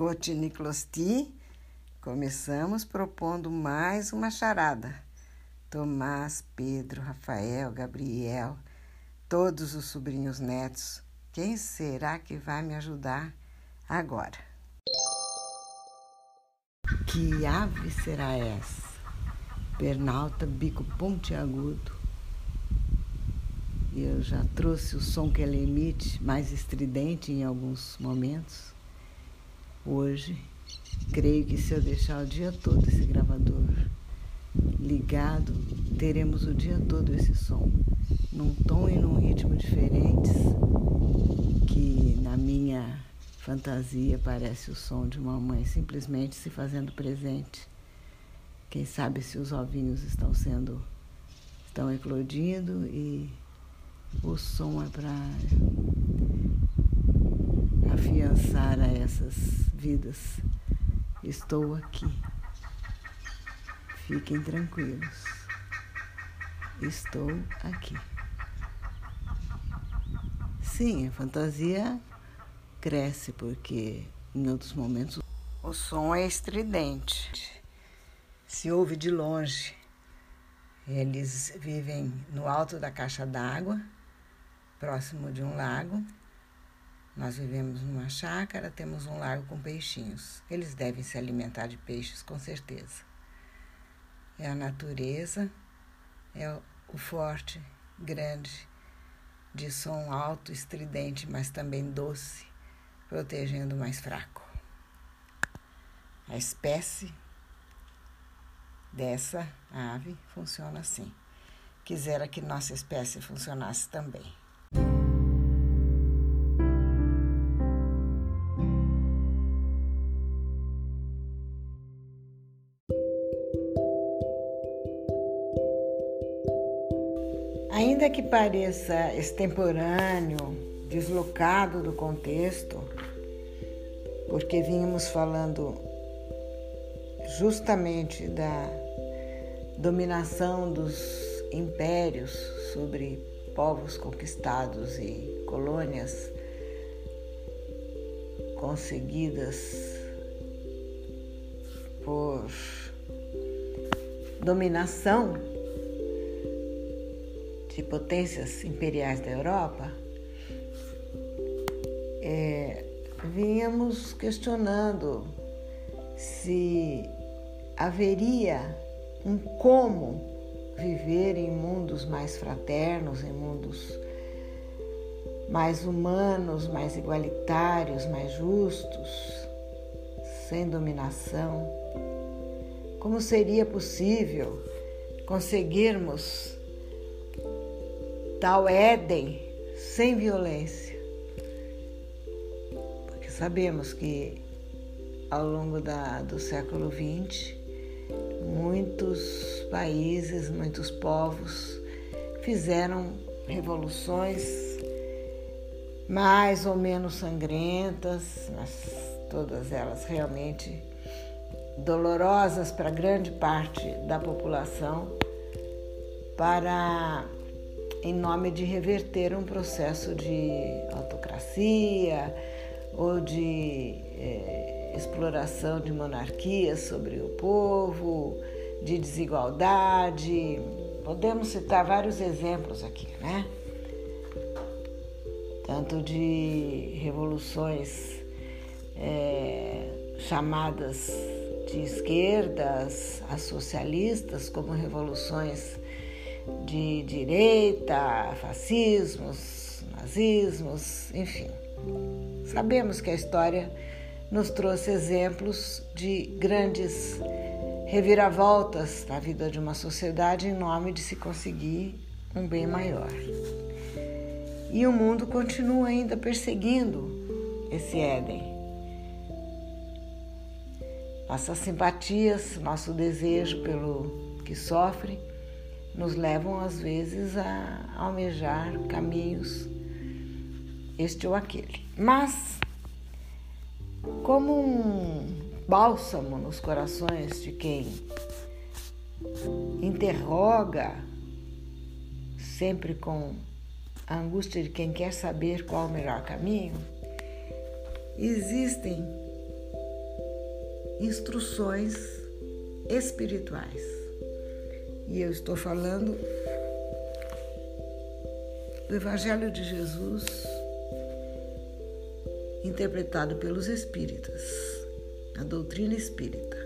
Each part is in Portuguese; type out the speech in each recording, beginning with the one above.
Cotiniclosti, começamos propondo mais uma charada. Tomás, Pedro, Rafael, Gabriel, todos os sobrinhos netos. Quem será que vai me ajudar agora? Que ave será essa? Pernalta, bico pontiagudo. Eu já trouxe o som que ela emite, mais estridente em alguns momentos. Hoje, creio que se eu deixar o dia todo esse gravador ligado, teremos o dia todo esse som, num tom e num ritmo diferentes, que na minha fantasia parece o som de uma mãe simplesmente se fazendo presente. Quem sabe se os ovinhos estão sendo estão eclodindo e o som é para a essas vidas. Estou aqui. Fiquem tranquilos. Estou aqui. Sim, a fantasia cresce porque em outros momentos o som é estridente. Se ouve de longe. Eles vivem no alto da caixa d'água, próximo de um lago. Nós vivemos numa chácara, temos um lago com peixinhos. Eles devem se alimentar de peixes, com certeza. É a natureza, é o forte, grande, de som alto, estridente, mas também doce, protegendo o mais fraco. A espécie dessa ave funciona assim. Quisera que nossa espécie funcionasse também. Ainda que pareça extemporâneo, deslocado do contexto, porque vínhamos falando justamente da dominação dos impérios sobre povos conquistados e colônias conseguidas por dominação de potências imperiais da Europa, é, vínhamos questionando se haveria um como viver em mundos mais fraternos, em mundos mais humanos, mais igualitários, mais justos, sem dominação. Como seria possível conseguirmos tal Éden sem violência. Porque sabemos que ao longo da, do século XX, muitos países, muitos povos fizeram revoluções mais ou menos sangrentas, mas todas elas realmente dolorosas para grande parte da população, para em nome de reverter um processo de autocracia ou de é, exploração de monarquias sobre o povo, de desigualdade. Podemos citar vários exemplos aqui, né? Tanto de revoluções é, chamadas de esquerdas, as socialistas, como revoluções de direita, fascismos, nazismos, enfim. Sabemos que a história nos trouxe exemplos de grandes reviravoltas na vida de uma sociedade em nome de se conseguir um bem maior. E o mundo continua ainda perseguindo esse Éden. Nossas simpatias, nosso desejo pelo que sofre nos levam às vezes a almejar caminhos este ou aquele. Mas, como um bálsamo nos corações de quem interroga, sempre com a angústia de quem quer saber qual o melhor caminho, existem instruções espirituais. E eu estou falando do Evangelho de Jesus interpretado pelos espíritas, a doutrina espírita.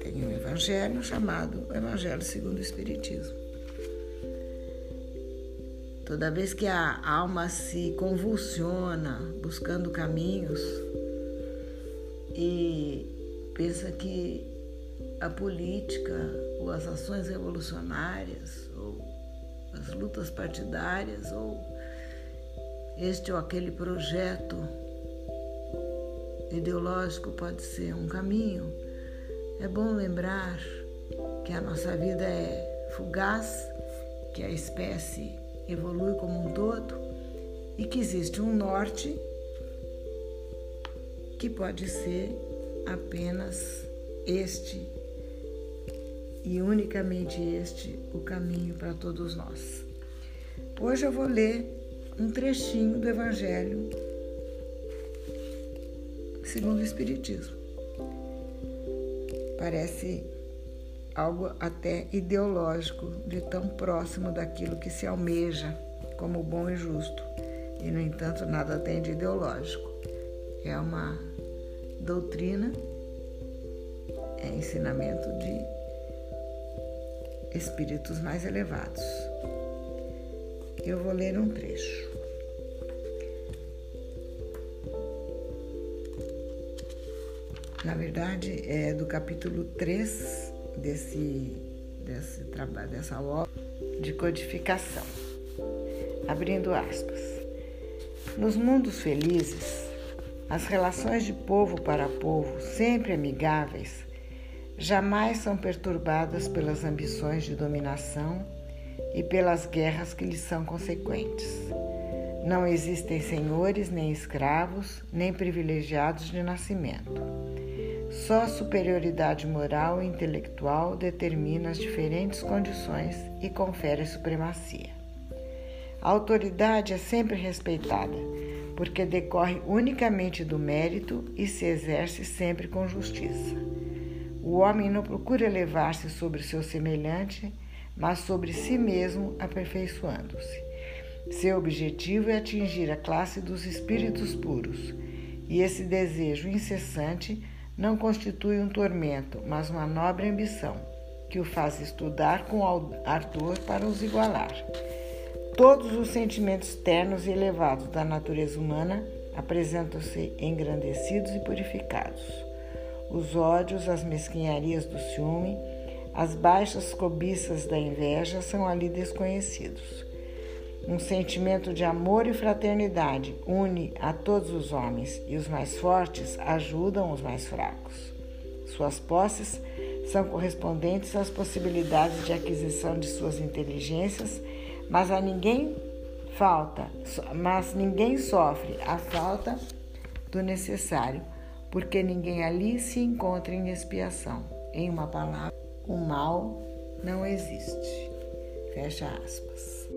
Tem um evangelho chamado Evangelho segundo o Espiritismo. Toda vez que a alma se convulsiona buscando caminhos e pensa que a política ou as ações revolucionárias ou as lutas partidárias ou este ou aquele projeto ideológico pode ser um caminho, é bom lembrar que a nossa vida é fugaz, que a espécie evolui como um todo e que existe um norte que pode ser apenas este e unicamente este o caminho para todos nós. Hoje eu vou ler um trechinho do Evangelho segundo o Espiritismo. Parece algo até ideológico, de tão próximo daquilo que se almeja como bom e justo. E, no entanto, nada tem de ideológico. É uma doutrina, é ensinamento de espíritos mais elevados. Eu vou ler um trecho. na verdade, é do capítulo 3 desse, desse trabalho, dessa obra de codificação. Abrindo aspas. Nos mundos felizes, as relações de povo para povo, sempre amigáveis, jamais são perturbadas pelas ambições de dominação e pelas guerras que lhes são consequentes. Não existem senhores, nem escravos, nem privilegiados de nascimento. Só a superioridade moral e intelectual determina as diferentes condições e confere supremacia. A autoridade é sempre respeitada, porque decorre unicamente do mérito e se exerce sempre com justiça. O homem não procura elevar-se sobre seu semelhante, mas sobre si mesmo, aperfeiçoando-se. Seu objetivo é atingir a classe dos espíritos puros, e esse desejo incessante não constitui um tormento, mas uma nobre ambição, que o faz estudar com ardor para os igualar. Todos os sentimentos ternos e elevados da natureza humana apresentam-se engrandecidos e purificados. Os ódios, as mesquinharias do ciúme, as baixas cobiças da inveja são ali desconhecidos. Um sentimento de amor e fraternidade une a todos os homens e os mais fortes ajudam os mais fracos. Suas posses são correspondentes às possibilidades de aquisição de suas inteligências, mas a ninguém falta, mas ninguém sofre a falta do necessário, porque ninguém ali se encontra em expiação. Em uma palavra, o mal não existe. Fecha aspas.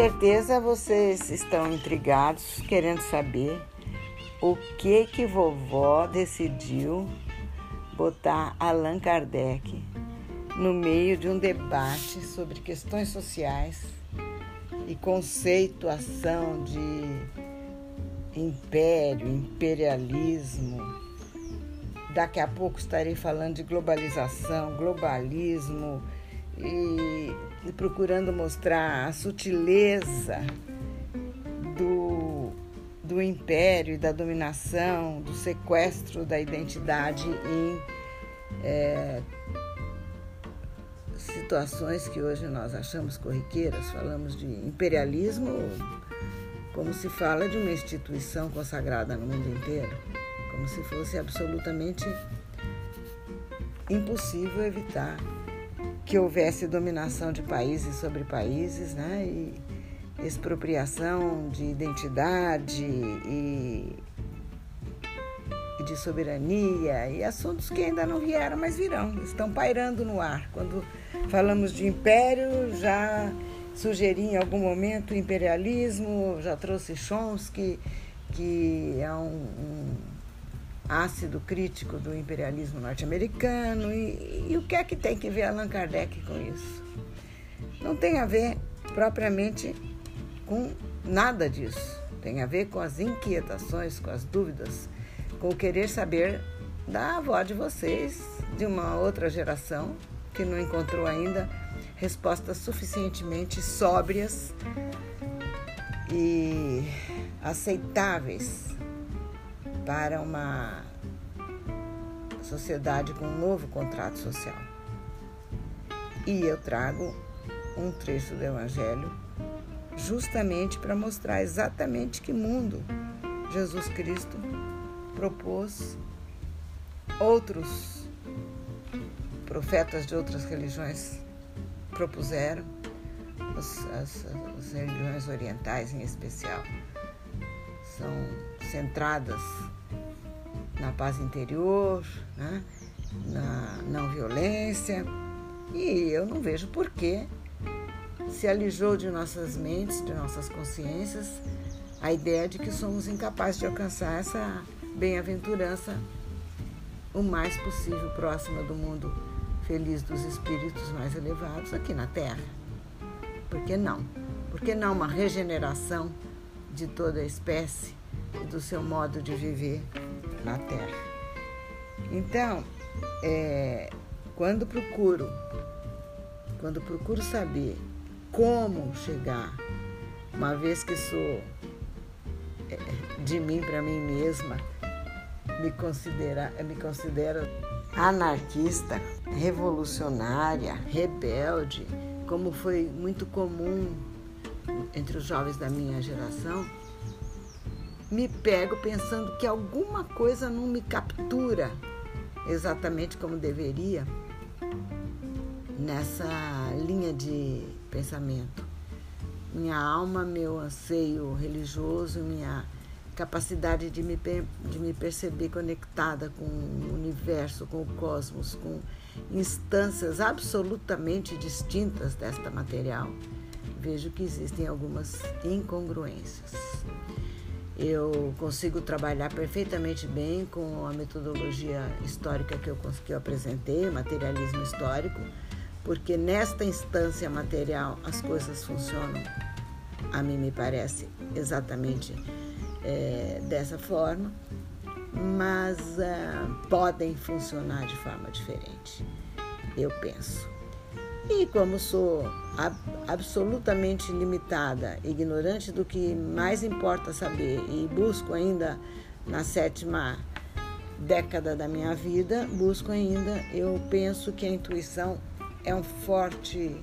Certeza vocês estão intrigados, querendo saber o que que vovó decidiu botar Allan Kardec no meio de um debate sobre questões sociais e conceituação de império, imperialismo. Daqui a pouco estarei falando de globalização, globalismo e procurando mostrar a sutileza do, do império e da dominação, do sequestro da identidade em é, situações que hoje nós achamos corriqueiras, falamos de imperialismo como se fala de uma instituição consagrada no mundo inteiro, como se fosse absolutamente impossível evitar que houvesse dominação de países sobre países, né? E expropriação de identidade e, de soberania e assuntos que ainda não vieram, mas virão, estão pairando no ar. Quando falamos de império, já sugeri em algum momento imperialismo, já trouxe Chomsky, que é um, um ácido crítico do imperialismo norte-americano. E, e o que é que tem que ver Allan Kardec com isso? Não tem a ver propriamente com nada disso. Tem a ver com as inquietações, com as dúvidas, com o querer saber da avó de vocês, de uma outra geração que não encontrou ainda respostas suficientemente sóbrias e aceitáveis para uma sociedade com um novo contrato social. E eu trago um trecho do Evangelho justamente para mostrar exatamente que mundo Jesus Cristo propôs outros profetas de outras religiões propuseram, as, as, as religiões orientais em especial, são centradas na paz interior, né? na não violência, e eu não vejo por que se alijou de nossas mentes, de nossas consciências, a ideia de que somos incapazes de alcançar essa bem-aventurança o mais possível próxima do mundo feliz dos espíritos mais elevados aqui na Terra. Por que não? Por que não uma regeneração de toda a espécie e do seu modo de viver na Terra? Então, é, quando procuro, quando procuro saber como chegar, uma vez que sou é, de mim para mim mesma, me, me considero anarquista, revolucionária, rebelde, como foi muito comum entre os jovens da minha geração, me pego pensando que alguma coisa não me captura exatamente como deveria nessa linha de pensamento. Minha alma, meu anseio religioso, minha capacidade de me, de me perceber conectada com o universo, com o cosmos, com instâncias absolutamente distintas desta material, vejo que existem algumas incongruências. Eu consigo trabalhar perfeitamente bem com a metodologia histórica que eu, que eu apresentei, materialismo histórico, porque nesta instância material as coisas funcionam, a mim me parece exatamente é, dessa forma, mas uh, podem funcionar de forma diferente, eu penso. E como sou ab absolutamente limitada, ignorante do que mais importa saber e busco ainda na sétima década da minha vida, busco ainda, eu penso que a intuição é um forte,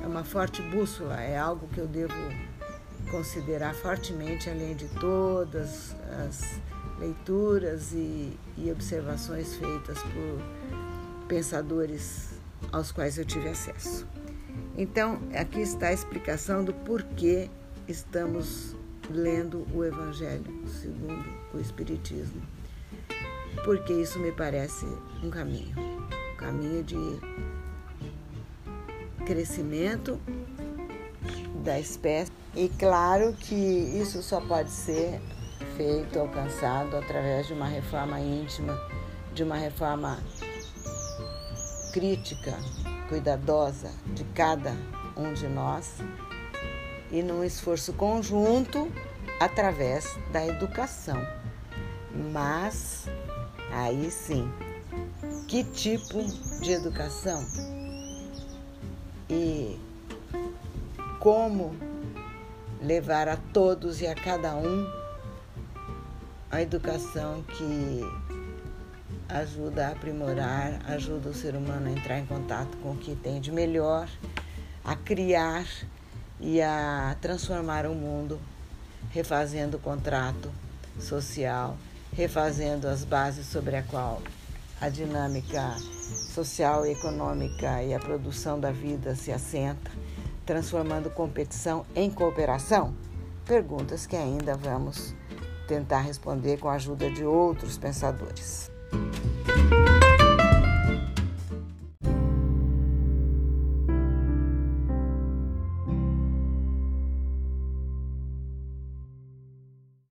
é uma forte bússola, é algo que eu devo considerar fortemente, além de todas as leituras e, e observações feitas por pensadores aos quais eu tive acesso. Então, aqui está a explicação do porquê estamos lendo o Evangelho segundo o Espiritismo. Porque isso me parece um caminho, um caminho de crescimento da espécie. E claro que isso só pode ser feito, alcançado através de uma reforma íntima, de uma reforma crítica, cuidadosa de cada um de nós e num esforço conjunto através da educação. Mas aí sim, que tipo de educação? E como levar a todos e a cada um a educação que ajuda a aprimorar, ajuda o ser humano a entrar em contato com o que tem de melhor, a criar e a transformar o mundo, refazendo o contrato social, refazendo as bases sobre a qual a dinâmica social e econômica e a produção da vida se assenta, transformando competição em cooperação? Perguntas que ainda vamos tentar responder com a ajuda de outros pensadores. Bye.